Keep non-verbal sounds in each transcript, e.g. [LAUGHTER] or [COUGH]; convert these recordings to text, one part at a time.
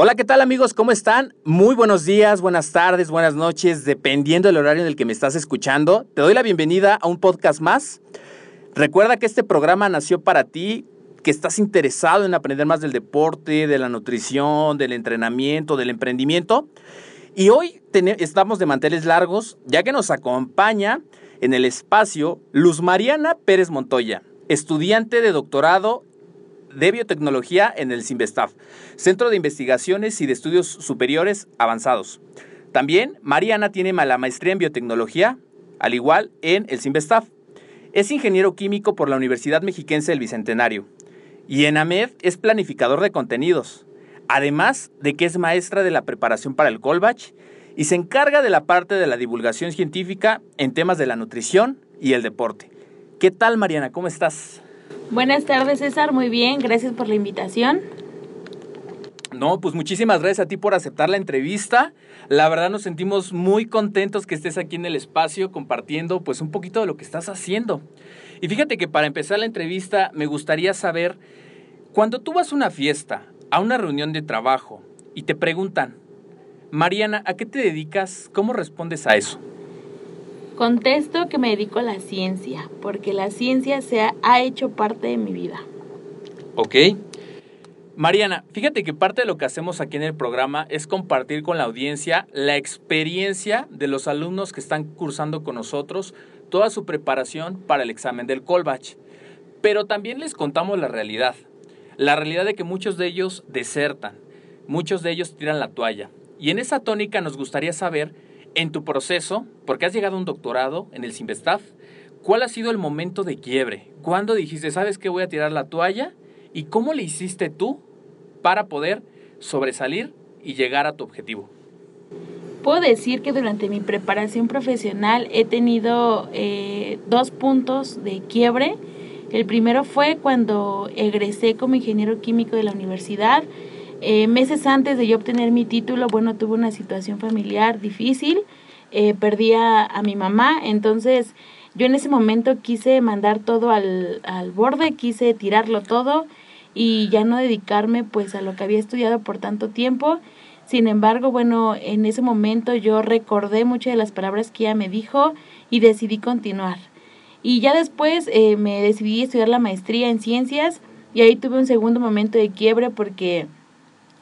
Hola, ¿qué tal amigos? ¿Cómo están? Muy buenos días, buenas tardes, buenas noches, dependiendo del horario en el que me estás escuchando. Te doy la bienvenida a un podcast más. Recuerda que este programa nació para ti, que estás interesado en aprender más del deporte, de la nutrición, del entrenamiento, del emprendimiento. Y hoy estamos de manteles largos, ya que nos acompaña en el espacio Luz Mariana Pérez Montoya, estudiante de doctorado de biotecnología en el CIMBESTAF, Centro de Investigaciones y de Estudios Superiores Avanzados. También Mariana tiene la maestría en biotecnología, al igual en el CIMBESTAF. Es ingeniero químico por la Universidad Mexiquense del Bicentenario y en AMED es planificador de contenidos, además de que es maestra de la preparación para el Colbach y se encarga de la parte de la divulgación científica en temas de la nutrición y el deporte. ¿Qué tal Mariana? ¿Cómo estás? Buenas tardes, César. Muy bien, gracias por la invitación. No, pues muchísimas gracias a ti por aceptar la entrevista. La verdad nos sentimos muy contentos que estés aquí en el espacio compartiendo pues un poquito de lo que estás haciendo. Y fíjate que para empezar la entrevista me gustaría saber, cuando tú vas a una fiesta, a una reunión de trabajo y te preguntan, Mariana, ¿a qué te dedicas? ¿Cómo respondes a eso? Contesto que me dedico a la ciencia, porque la ciencia se ha, ha hecho parte de mi vida. Ok. Mariana, fíjate que parte de lo que hacemos aquí en el programa es compartir con la audiencia la experiencia de los alumnos que están cursando con nosotros toda su preparación para el examen del Colbach. Pero también les contamos la realidad. La realidad de que muchos de ellos desertan, muchos de ellos tiran la toalla. Y en esa tónica nos gustaría saber en tu proceso, porque has llegado a un doctorado en el Simvestaf, ¿cuál ha sido el momento de quiebre? ¿Cuándo dijiste, sabes que voy a tirar la toalla? ¿Y cómo le hiciste tú para poder sobresalir y llegar a tu objetivo? Puedo decir que durante mi preparación profesional he tenido eh, dos puntos de quiebre. El primero fue cuando egresé como ingeniero químico de la universidad. Eh, meses antes de yo obtener mi título, bueno, tuve una situación familiar difícil, eh, perdí a, mi mamá, entonces yo en ese momento quise mandar todo al, al borde, quise tirarlo todo y ya no dedicarme pues a lo que había estudiado por tanto tiempo. Sin embargo, bueno, en ese momento yo recordé muchas de las palabras que ella me dijo y decidí continuar. Y ya después eh, me decidí estudiar la maestría en ciencias y ahí tuve un segundo momento de quiebre porque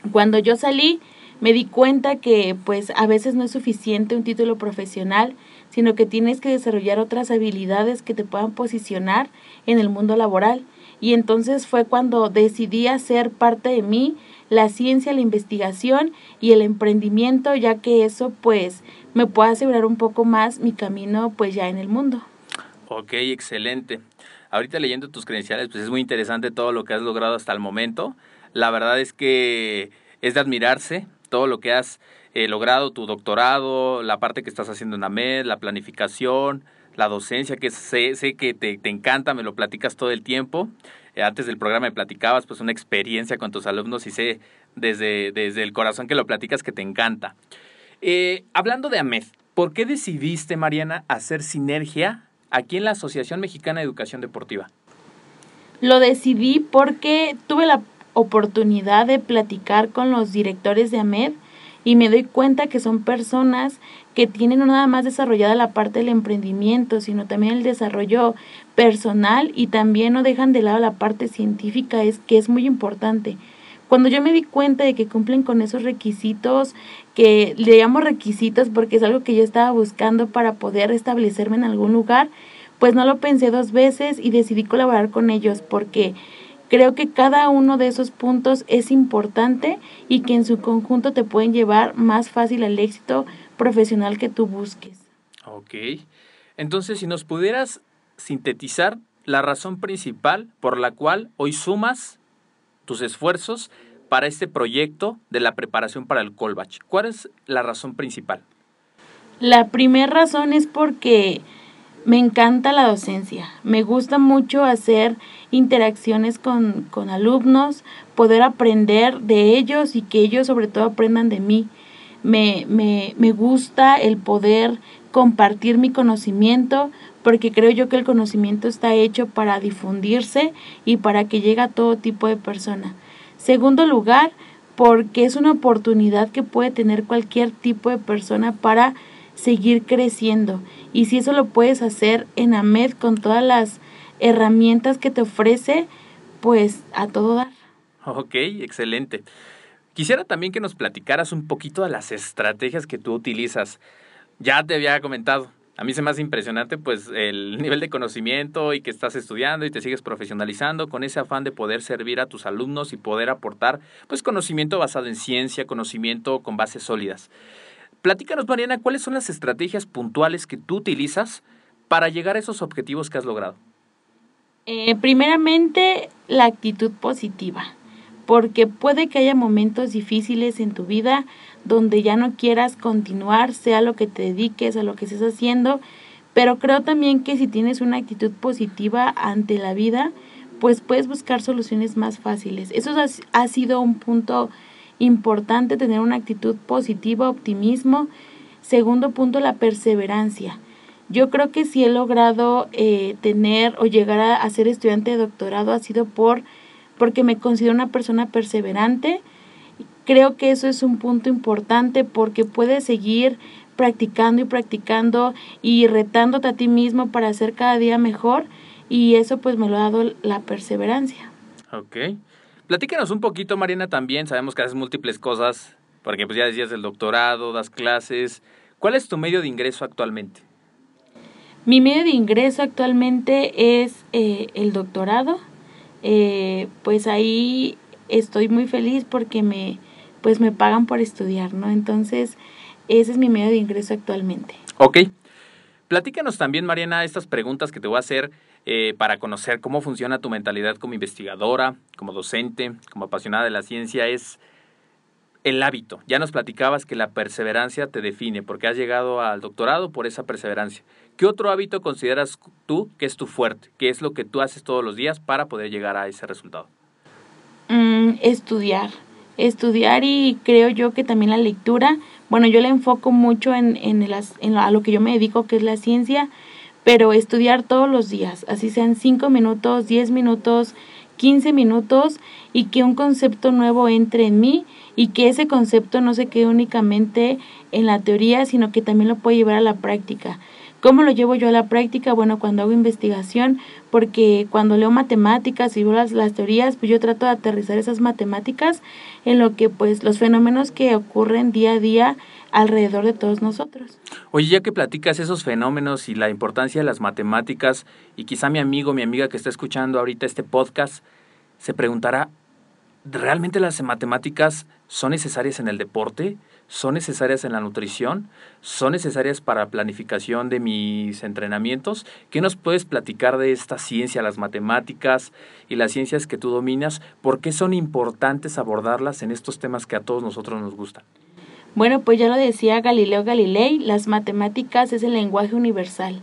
cuando yo salí, me di cuenta que pues a veces no es suficiente un título profesional, sino que tienes que desarrollar otras habilidades que te puedan posicionar en el mundo laboral. Y entonces fue cuando decidí hacer parte de mí la ciencia, la investigación y el emprendimiento, ya que eso pues me puede asegurar un poco más mi camino pues ya en el mundo. Ok, excelente. Ahorita leyendo tus credenciales, pues es muy interesante todo lo que has logrado hasta el momento. La verdad es que es de admirarse todo lo que has eh, logrado, tu doctorado, la parte que estás haciendo en AMED, la planificación, la docencia, que sé, sé que te, te, encanta, me lo platicas todo el tiempo. Eh, antes del programa me platicabas pues una experiencia con tus alumnos y sé desde, desde el corazón que lo platicas que te encanta. Eh, hablando de AMED, ¿por qué decidiste, Mariana, hacer sinergia aquí en la Asociación Mexicana de Educación Deportiva? Lo decidí porque tuve la oportunidad de platicar con los directores de AMED y me doy cuenta que son personas que tienen no nada más desarrollada la parte del emprendimiento, sino también el desarrollo personal y también no dejan de lado la parte científica, es que es muy importante. Cuando yo me di cuenta de que cumplen con esos requisitos, que le llamo requisitos porque es algo que yo estaba buscando para poder establecerme en algún lugar, pues no lo pensé dos veces y decidí colaborar con ellos porque creo que cada uno de esos puntos es importante y que en su conjunto te pueden llevar más fácil al éxito profesional que tú busques. Ok. Entonces, si nos pudieras sintetizar la razón principal por la cual hoy sumas tus esfuerzos para este proyecto de la preparación para el Colbach. ¿Cuál es la razón principal? La primera razón es porque me encanta la docencia. Me gusta mucho hacer interacciones con, con, alumnos, poder aprender de ellos y que ellos sobre todo aprendan de mí. Me, me, me gusta el poder compartir mi conocimiento porque creo yo que el conocimiento está hecho para difundirse y para que llegue a todo tipo de persona. Segundo lugar, porque es una oportunidad que puede tener cualquier tipo de persona para seguir creciendo. Y si eso lo puedes hacer en AMED con todas las herramientas que te ofrece, pues a todo dar. Ok, excelente. Quisiera también que nos platicaras un poquito de las estrategias que tú utilizas. Ya te había comentado, a mí se me hace impresionante pues el nivel de conocimiento y que estás estudiando y te sigues profesionalizando con ese afán de poder servir a tus alumnos y poder aportar pues conocimiento basado en ciencia, conocimiento con bases sólidas. Platícanos Mariana, ¿cuáles son las estrategias puntuales que tú utilizas para llegar a esos objetivos que has logrado? Eh, primeramente, la actitud positiva, porque puede que haya momentos difíciles en tu vida donde ya no quieras continuar, sea lo que te dediques, a lo que estés haciendo, pero creo también que si tienes una actitud positiva ante la vida, pues puedes buscar soluciones más fáciles. Eso ha sido un punto importante, tener una actitud positiva, optimismo. Segundo punto, la perseverancia. Yo creo que si he logrado eh, tener o llegar a, a ser estudiante de doctorado ha sido por porque me considero una persona perseverante, Creo que eso es un punto importante porque puedes seguir practicando y practicando y retándote a ti mismo para hacer cada día mejor y eso pues me lo ha dado la perseverancia. Ok. Platícanos un poquito, Mariana, también. Sabemos que haces múltiples cosas, porque pues ya decías el doctorado, das clases. ¿Cuál es tu medio de ingreso actualmente? Mi medio de ingreso actualmente es eh, el doctorado. Eh, pues ahí estoy muy feliz porque me, pues me pagan por estudiar, ¿no? Entonces, ese es mi medio de ingreso actualmente. Ok. Platícanos también, Mariana, estas preguntas que te voy a hacer eh, para conocer cómo funciona tu mentalidad como investigadora, como docente, como apasionada de la ciencia, es el hábito. Ya nos platicabas que la perseverancia te define, porque has llegado al doctorado por esa perseverancia. ¿Qué otro hábito consideras tú que es tu fuerte? ¿Qué es lo que tú haces todos los días para poder llegar a ese resultado? Mm, estudiar estudiar y creo yo que también la lectura, bueno, yo le enfoco mucho en, en, las, a lo que yo me dedico, que es la ciencia, pero estudiar todos los días, así sean 5 minutos, 10 minutos, 15 minutos y que un concepto nuevo entre en mí y que ese concepto no se quede únicamente en la teoría, sino que también lo pueda llevar a la práctica. ¿Cómo lo llevo yo a la práctica? Bueno, cuando hago investigación, porque cuando leo matemáticas y veo las, las, teorías, pues yo trato de aterrizar esas matemáticas en lo que pues los fenómenos que ocurren día a día alrededor de todos nosotros. Oye, ya que platicas esos fenómenos y la importancia de las matemáticas, y quizá mi amigo, mi amiga que está escuchando ahorita este podcast, se preguntará, ¿realmente las matemáticas son necesarias en el deporte? ¿Son necesarias en la nutrición? ¿Son necesarias para planificación de mis entrenamientos? ¿Qué nos puedes platicar de esta ciencia, las matemáticas y las ciencias que tú dominas? ¿Por qué son importantes abordarlas en estos temas que a todos nosotros nos gustan? Bueno, pues ya lo decía Galileo Galilei, las matemáticas es el lenguaje universal.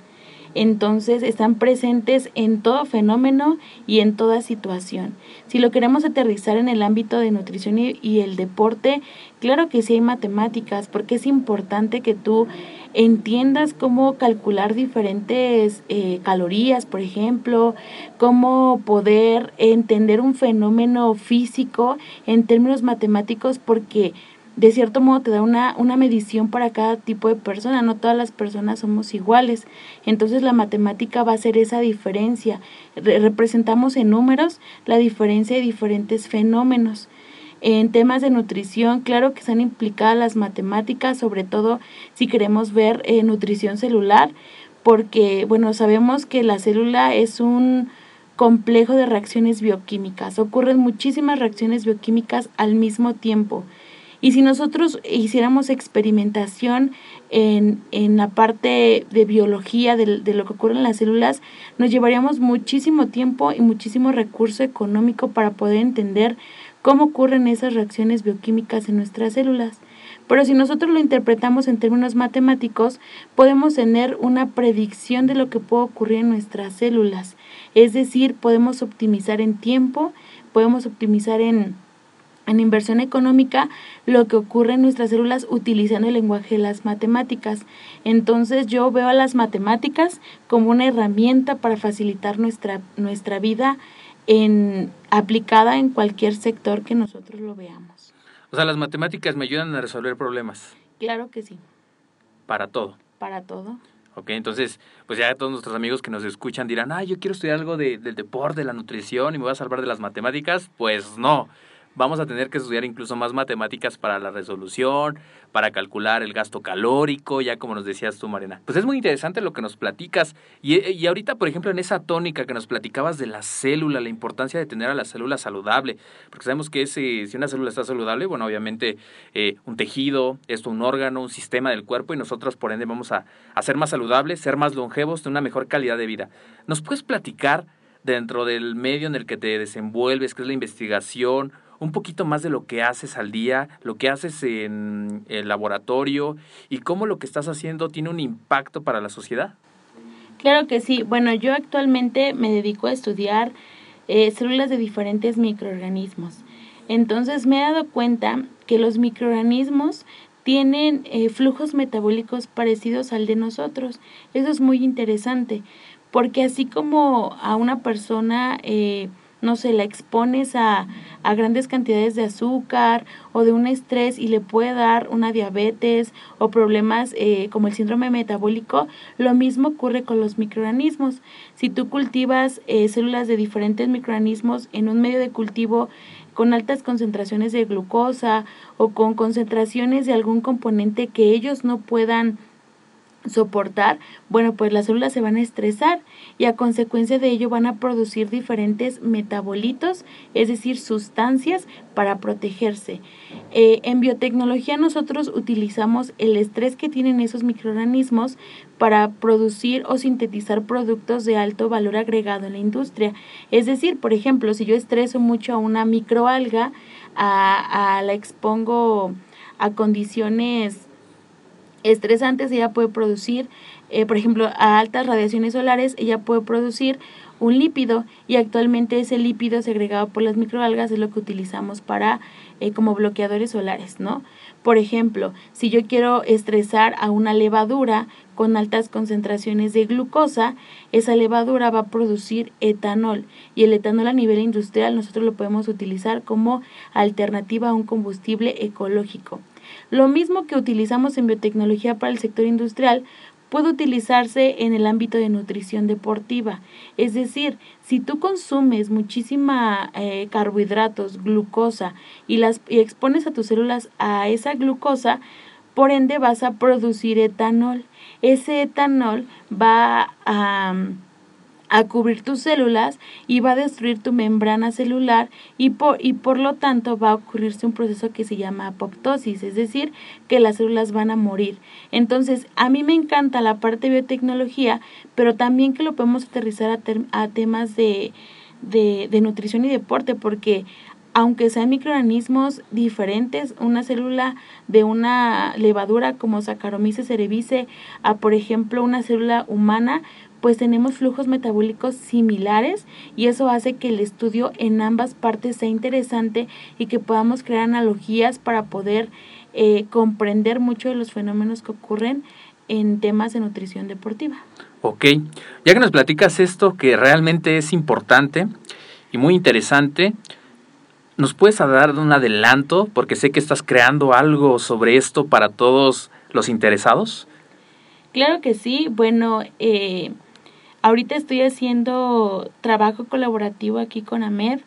Entonces están presentes en todo fenómeno y en toda situación. Si lo queremos aterrizar en el ámbito de nutrición y, el deporte, claro que sí hay matemáticas, porque es importante que tú entiendas cómo calcular diferentes eh, calorías, por ejemplo, cómo poder entender un fenómeno físico en términos matemáticos, porque de cierto modo te da una, una medición para cada tipo de persona, no todas las personas somos iguales. Entonces la matemática va a ser esa diferencia. representamos en números la diferencia de diferentes fenómenos. En temas de nutrición, claro que están implicadas las matemáticas, sobre todo si queremos ver eh, nutrición celular, porque, bueno, sabemos que la célula es un complejo de reacciones bioquímicas. Ocurren muchísimas reacciones bioquímicas al mismo tiempo. Y si nosotros hiciéramos experimentación en, en la parte de biología de, de, lo que ocurre en las células, nos llevaríamos muchísimo tiempo y muchísimo recurso económico para poder entender cómo ocurren esas reacciones bioquímicas en nuestras células. Pero si nosotros lo interpretamos en términos matemáticos, podemos tener una predicción de lo que puede ocurrir en nuestras células. Es decir, podemos optimizar en tiempo, podemos optimizar en en inversión económica lo que ocurre en nuestras células utilizando el lenguaje de las matemáticas. Entonces yo veo a las matemáticas como una herramienta para facilitar nuestra, nuestra vida en, aplicada en cualquier sector que nosotros lo veamos. O sea, las matemáticas me ayudan a resolver problemas. Claro que sí. Para todo. Para todo. Ok, entonces, pues ya todos nuestros amigos que nos escuchan dirán, ah, yo quiero estudiar algo de, del deporte, de la nutrición y me voy a salvar de las matemáticas. Pues no vamos a tener que estudiar incluso más matemáticas para la resolución, para calcular el gasto calórico, ya como nos decías tú, Mariana. Pues es muy interesante lo que nos platicas. Y, y ahorita, por ejemplo, en esa tónica que nos platicabas de la célula, la importancia de tener a la célula saludable, porque sabemos que ese, si una célula está saludable, bueno, obviamente eh, un tejido, esto un órgano, un sistema del cuerpo, y nosotros, por ende, vamos a, a ser más saludables, ser más longevos, tener una mejor calidad de vida. ¿Nos puedes platicar dentro del medio en el que te desenvuelves, que es la investigación, un poquito más de lo que haces al día, lo que haces en el laboratorio y cómo lo que estás haciendo tiene un impacto para la sociedad? Claro que sí. Bueno, yo actualmente me dedico a estudiar eh, células de diferentes microorganismos. Entonces me he dado cuenta que los microorganismos tienen eh, flujos metabólicos parecidos al de nosotros. Eso es muy interesante, porque así como a una persona eh, no sé, la expones a, a grandes cantidades de azúcar o de un estrés y le puede dar una diabetes o problemas eh, como el síndrome metabólico, lo mismo ocurre con los microorganismos. Si tú cultivas eh, células de diferentes microorganismos en un medio de cultivo con altas concentraciones de glucosa o con concentraciones de algún componente que ellos no puedan soportar, bueno, pues las células se van a estresar y a consecuencia de ello van a producir diferentes metabolitos, es decir, sustancias para protegerse. Eh, en biotecnología nosotros utilizamos el estrés que tienen esos microorganismos para producir o sintetizar productos de alto valor agregado en la industria. Es decir, por ejemplo, si yo estreso mucho a una microalga, a, a la expongo a condiciones estresantes, ella puede producir, eh, por ejemplo, a altas radiaciones solares, ella puede producir un lípido y actualmente ese lípido segregado por las microalgas es lo que utilizamos para eh, como bloqueadores solares, ¿no? Por ejemplo, si yo quiero estresar a una levadura con altas concentraciones de glucosa, esa levadura va a producir etanol y el etanol a nivel industrial nosotros lo podemos utilizar como alternativa a un combustible ecológico. Lo mismo que utilizamos en biotecnología para el sector industrial puede utilizarse en el ámbito de nutrición deportiva. Es decir, si tú consumes muchísima eh, carbohidratos, glucosa y las y expones a tus células a esa glucosa, por ende vas a producir etanol. Ese etanol va a a cubrir tus células y va a destruir tu membrana celular y por, y por lo tanto va a ocurrirse un proceso que se llama apoptosis, es decir, que las células van a morir. Entonces, a mí me encanta la parte de biotecnología, pero también que lo podemos aterrizar a, a temas de, de, de nutrición y deporte, porque aunque sean microorganismos diferentes, una célula de una levadura como Saccharomyces cerevisiae a, por ejemplo, una célula humana, pues tenemos flujos metabólicos similares y eso hace que el estudio en ambas partes sea interesante y que podamos crear analogías para poder eh, comprender mucho de los fenómenos que ocurren en temas de nutrición deportiva. Ok, ya que nos platicas esto que realmente es importante y muy interesante, ¿nos puedes dar un adelanto? Porque sé que estás creando algo sobre esto para todos los interesados. Claro que sí. Bueno, eh, Ahorita estoy haciendo trabajo colaborativo aquí con AMED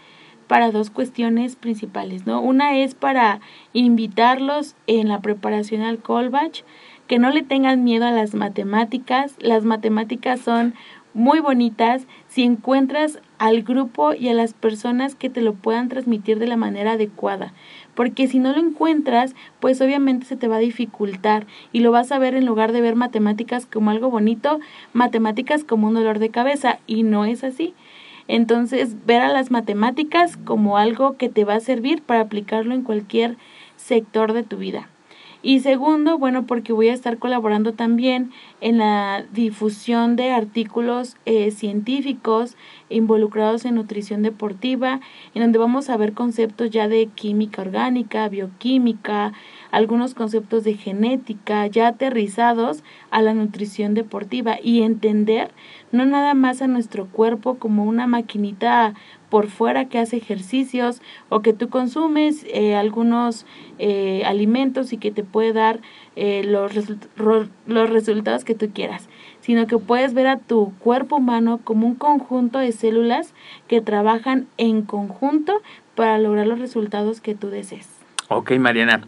para dos cuestiones principales, ¿no? Una es para invitarlos en la preparación al Colbach, que no le tengan miedo a las matemáticas. Las matemáticas son muy bonitas si encuentras al grupo y a las personas que te lo puedan transmitir de la manera adecuada. Porque si no lo encuentras, pues obviamente se te va a dificultar y lo vas a ver en lugar de ver matemáticas como algo bonito, matemáticas como un dolor de cabeza y no es así. Entonces, ver a las matemáticas como algo que te va a servir para aplicarlo en cualquier sector de tu vida. Y segundo, bueno, porque voy a estar colaborando también en la difusión de artículos eh, científicos involucrados en nutrición deportiva, en donde vamos a ver conceptos ya de química orgánica, bioquímica, algunos conceptos de genética ya aterrizados a la nutrición deportiva. Y entender no nada más a nuestro cuerpo como una maquinita por fuera que hace ejercicios o que tú consumes eh, algunos eh, alimentos y que te puede dar eh, los, los resultados que tú quieras, sino que puedes ver a tu cuerpo humano como un conjunto de células que trabajan en conjunto para lograr los resultados que tú desees. Ok, Mariana.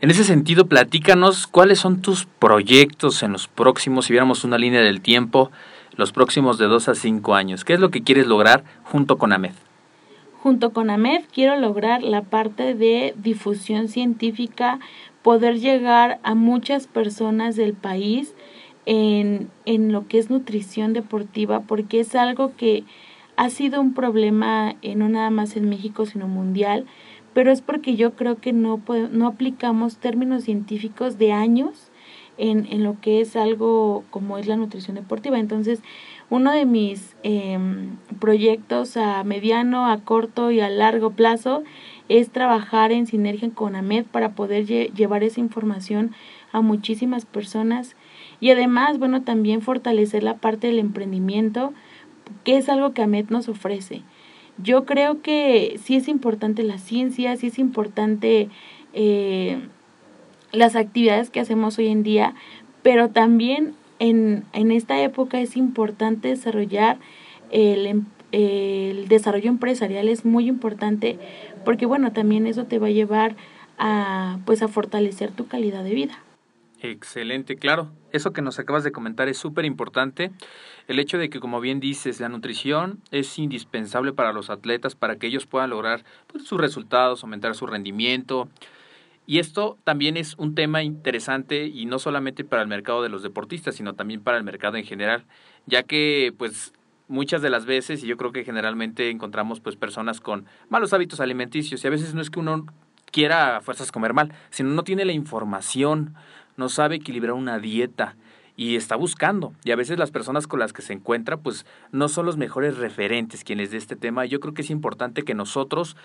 En ese sentido, platícanos cuáles son tus proyectos en los próximos, si viéramos una línea del tiempo, los próximos de dos a cinco años. ¿Qué es lo que quieres lograr junto con AMED? Junto con AMED quiero lograr la parte de difusión científica, poder llegar a muchas personas del país en, en lo que es nutrición deportiva, porque es algo que ha sido un problema eh, no nada más en México, sino mundial, pero es porque yo creo que no, no aplicamos términos científicos de años en, en lo que es algo como es la nutrición deportiva. Entonces, uno de mis em, proyectos a mediano, a corto y a largo plazo es trabajar en sinergia con AMED para poder llevar esa información a muchísimas personas y además, bueno, también fortalecer la parte del emprendimiento, que es algo que AMED nos ofrece. Yo creo que sí es importante la ciencia, sí es importante eh, las actividades que hacemos hoy en día, pero también en, en esta época es importante desarrollar el, em, el desarrollo empresarial es muy importante porque bueno también eso te va a llevar a pues a fortalecer tu calidad de vida Excelente, claro. Eso que nos acabas de comentar es súper importante. El hecho de que, como bien dices, la nutrición es indispensable para los atletas para que ellos puedan lograr pues, sus resultados, aumentar su rendimiento, y esto también es un tema interesante y no solamente para el mercado de los deportistas, sino también para el mercado en general, ya que pues muchas de las veces y yo creo que generalmente encontramos pues personas con malos hábitos alimenticios y a veces no es que uno quiera a fuerzas comer mal, sino no tiene la información, no sabe equilibrar una dieta y está buscando. Y a veces las personas con las que se encuentra, pues no son los mejores referentes quienes de este tema. Yo creo que es importante que nosotros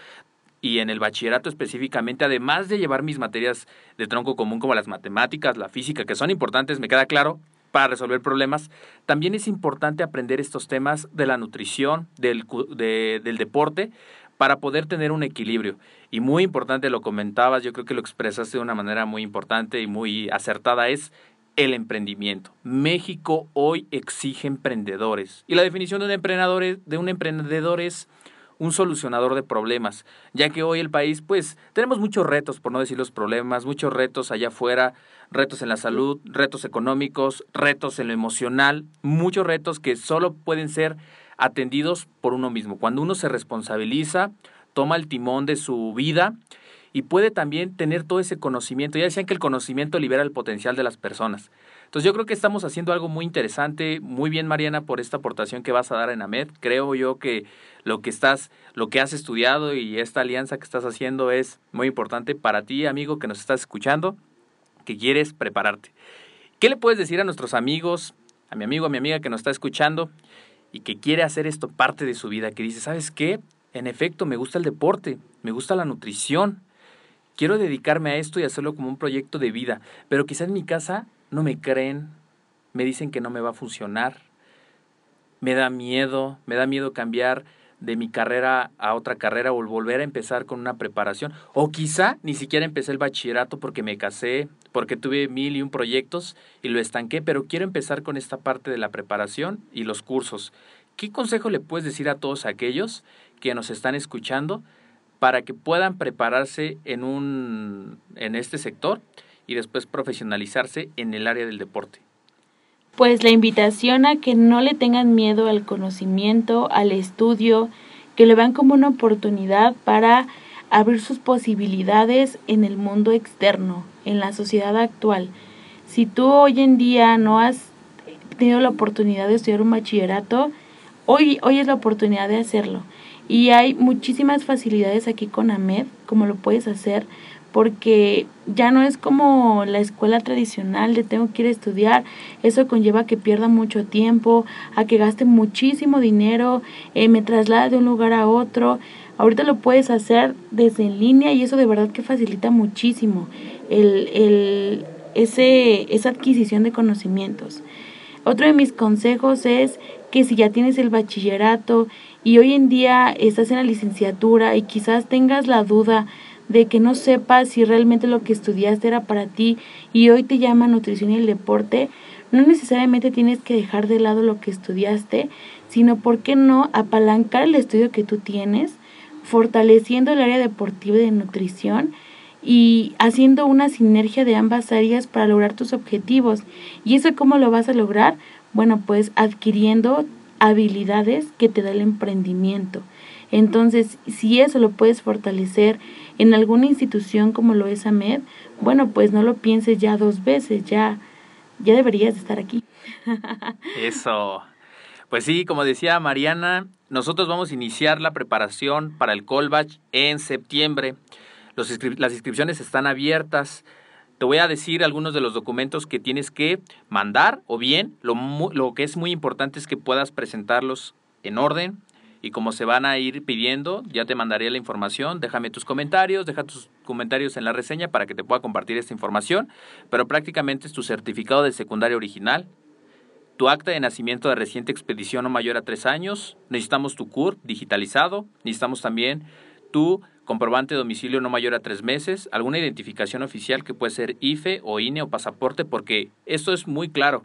y en el bachillerato específicamente, además de llevar mis materias de tronco común como las matemáticas, la física, que son importantes, me queda claro, para resolver problemas, también es importante aprender estos temas de la nutrición, del, del deporte, para poder tener un equilibrio. Y muy importante, lo comentabas, yo creo que lo expresaste de una manera muy importante y muy acertada, es el emprendimiento. México hoy exige emprendedores. Y la definición de un de un emprendedor es un solucionador de problemas, ya que hoy el país, pues, tenemos muchos retos, por no decir los problemas, muchos retos allá afuera, retos en la salud, retos económicos, retos en lo emocional, muchos retos que solo pueden ser atendidos por uno mismo. Cuando uno se responsabiliza, toma el timón de su vida y puede también tener todo ese conocimiento. Ya decían que el conocimiento libera el potencial de las personas. Entonces yo creo que estamos haciendo algo muy interesante, muy bien Mariana por esta aportación que vas a dar en AMED. Creo yo que lo que estás, lo que has estudiado y esta alianza que estás haciendo es muy importante para ti, amigo, que nos estás escuchando, que quieres prepararte. ¿Qué le puedes decir a nuestros amigos, a mi amigo, a mi amiga que nos está escuchando y que quiere hacer esto parte de su vida, que dice, ¿sabes qué? En efecto, me gusta el deporte, me gusta la nutrición, quiero dedicarme a esto y hacerlo como un proyecto de vida, pero quizá en mi casa no me creen, me dicen que no me va a funcionar, me da miedo, me da miedo cambiar de mi carrera a otra carrera o volver a empezar con una preparación. O quizá ni siquiera empecé el bachillerato porque me casé, porque tuve mil y un proyectos y lo estanqué, pero quiero empezar con esta parte de la preparación y los cursos. ¿Qué consejo le puedes decir a todos aquellos que nos están escuchando para que puedan prepararse en, un, en este sector y después profesionalizarse en el área del deporte? Pues la invitación a que no le tengan miedo al conocimiento, al estudio, que lo vean como una oportunidad para abrir sus posibilidades en el mundo externo, en la sociedad actual. Si tú hoy en día no has tenido la oportunidad de estudiar un bachillerato, hoy, hoy es la oportunidad de hacerlo. Y hay muchísimas facilidades aquí con AMED, como lo puedes hacer, porque ya no es como la escuela tradicional de tengo que ir a estudiar, eso conlleva a que pierda mucho tiempo, a que gaste muchísimo dinero, eh, me traslade de un lugar a otro. Ahorita lo puedes hacer desde en línea y eso de verdad que facilita muchísimo el, el, ese, esa adquisición de conocimientos. Otro de mis consejos es que si ya tienes el bachillerato y hoy en día estás en la licenciatura y quizás tengas la duda de que no sepas si realmente lo que estudiaste era para ti y hoy te llama nutrición y el deporte, no necesariamente tienes que dejar de lado lo que estudiaste, sino, ¿por qué no apalancar el estudio que tú tienes, fortaleciendo el área deportiva y de nutrición y haciendo una sinergia de ambas áreas para lograr tus objetivos? ¿Y eso cómo lo vas a lograr? Bueno, pues adquiriendo habilidades que te da el emprendimiento. Entonces, si eso lo puedes fortalecer en alguna institución como lo es AMED, bueno, pues no lo pienses ya dos veces, ya, ya deberías estar aquí. [LAUGHS] Eso. Pues sí, como decía Mariana, nosotros vamos a iniciar la preparación para el Colbach en septiembre. Los las inscripciones están abiertas. Te voy a decir algunos de los documentos que tienes que mandar o bien lo, lo que es muy importante es que puedas presentarlos en orden, y como se van a ir pidiendo, ya te mandaré la información. Déjame tus comentarios, deja tus comentarios en la reseña para que te pueda compartir esta información. Pero prácticamente es tu certificado de secundaria original, tu acta de nacimiento de reciente expedición no mayor a tres años. Necesitamos tu CUR digitalizado. Necesitamos también tu comprobante de domicilio no mayor a tres meses, alguna identificación oficial que puede ser IFE o INE o pasaporte, porque esto es muy claro.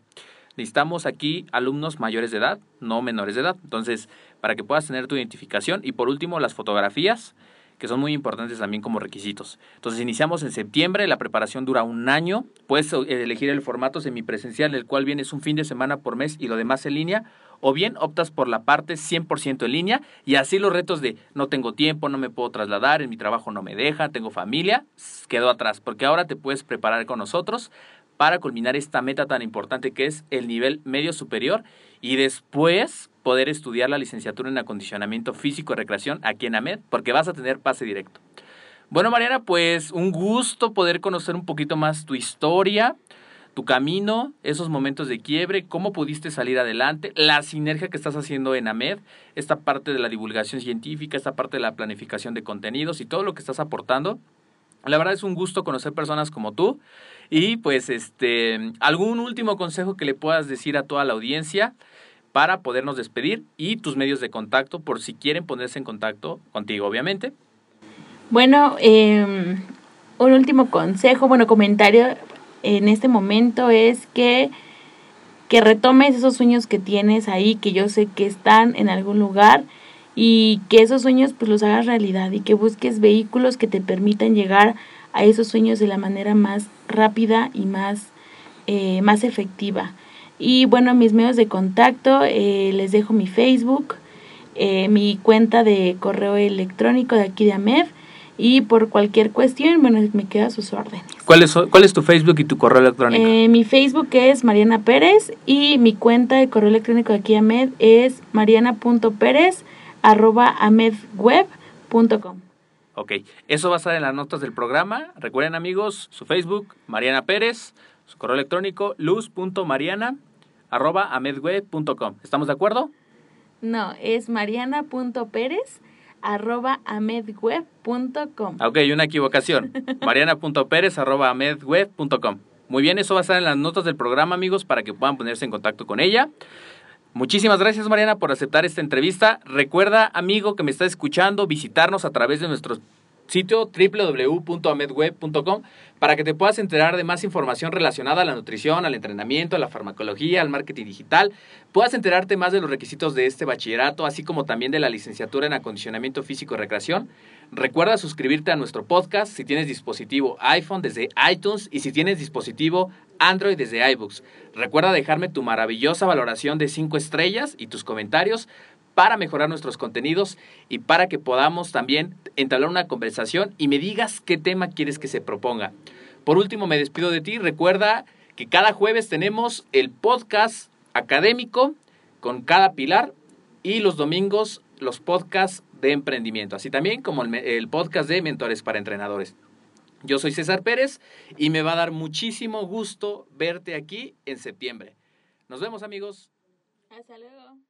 Necesitamos aquí alumnos mayores de edad, no menores de edad. Entonces, para que puedas tener tu identificación. Y por último, las fotografías, que son muy importantes también como requisitos. Entonces, iniciamos en septiembre, la preparación dura un año. Puedes elegir el formato semipresencial, el cual viene es un fin de semana por mes y lo demás en línea. O bien optas por la parte 100% en línea y así los retos de no tengo tiempo, no me puedo trasladar, en mi trabajo no me deja, tengo familia, quedó atrás, porque ahora te puedes preparar con nosotros para culminar esta meta tan importante que es el nivel medio superior y después poder estudiar la licenciatura en acondicionamiento físico y recreación aquí en AMED porque vas a tener pase directo. Bueno, Mariana, pues un gusto poder conocer un poquito más tu historia, tu camino, esos momentos de quiebre, cómo pudiste salir adelante, la sinergia que estás haciendo en AMED, esta parte de la divulgación científica, esta parte de la planificación de contenidos y todo lo que estás aportando. La verdad es un gusto conocer personas como tú y pues este, algún último consejo que le puedas decir a toda la audiencia para podernos despedir y tus medios de contacto por si quieren ponerse en contacto contigo, obviamente. Bueno, em, un último consejo, bueno, comentario en este momento es que, que retomes esos sueños que tienes ahí, que yo sé que están en algún lugar y que esos sueños pues los hagas realidad y que busques vehículos que te permitan llegar a esos sueños de la manera más rápida y más, eh, más efectiva. Y bueno, mis medios de contacto, eh, les dejo mi Facebook, eh, mi cuenta de correo electrónico de aquí de AMED y por cualquier cuestión, bueno, me queda a sus órdenes. ¿Cuál es, ¿Cuál es tu Facebook y tu correo electrónico? Eh, mi Facebook es Mariana Pérez y mi cuenta de correo electrónico aquí AMED es mariana.pérez arroba amedweb.com. Ok, eso va a estar en las notas del programa. Recuerden amigos, su Facebook, Mariana Pérez, su correo electrónico, luz.mariana arroba amedweb.com. ¿Estamos de acuerdo? No, es mariana.pérez arroba amedweb.com. Ok, una equivocación. [LAUGHS] mariana.pérez arroba amedweb.com. Muy bien, eso va a estar en las notas del programa, amigos, para que puedan ponerse en contacto con ella. Muchísimas gracias, Mariana, por aceptar esta entrevista. Recuerda, amigo que me está escuchando, visitarnos a través de nuestro sitio www.amedweb.com para que te puedas enterar de más información relacionada a la nutrición, al entrenamiento, a la farmacología, al marketing digital. Puedas enterarte más de los requisitos de este bachillerato, así como también de la licenciatura en acondicionamiento físico y recreación. Recuerda suscribirte a nuestro podcast si tienes dispositivo iPhone desde iTunes y si tienes dispositivo Android desde iBooks. Recuerda dejarme tu maravillosa valoración de 5 estrellas y tus comentarios para mejorar nuestros contenidos y para que podamos también entablar una conversación y me digas qué tema quieres que se proponga. Por último, me despido de ti. Recuerda que cada jueves tenemos el podcast académico con cada pilar y los domingos los podcasts de emprendimiento, así también como el, el podcast de mentores para entrenadores. Yo soy César Pérez y me va a dar muchísimo gusto verte aquí en septiembre. Nos vemos amigos. Hasta luego.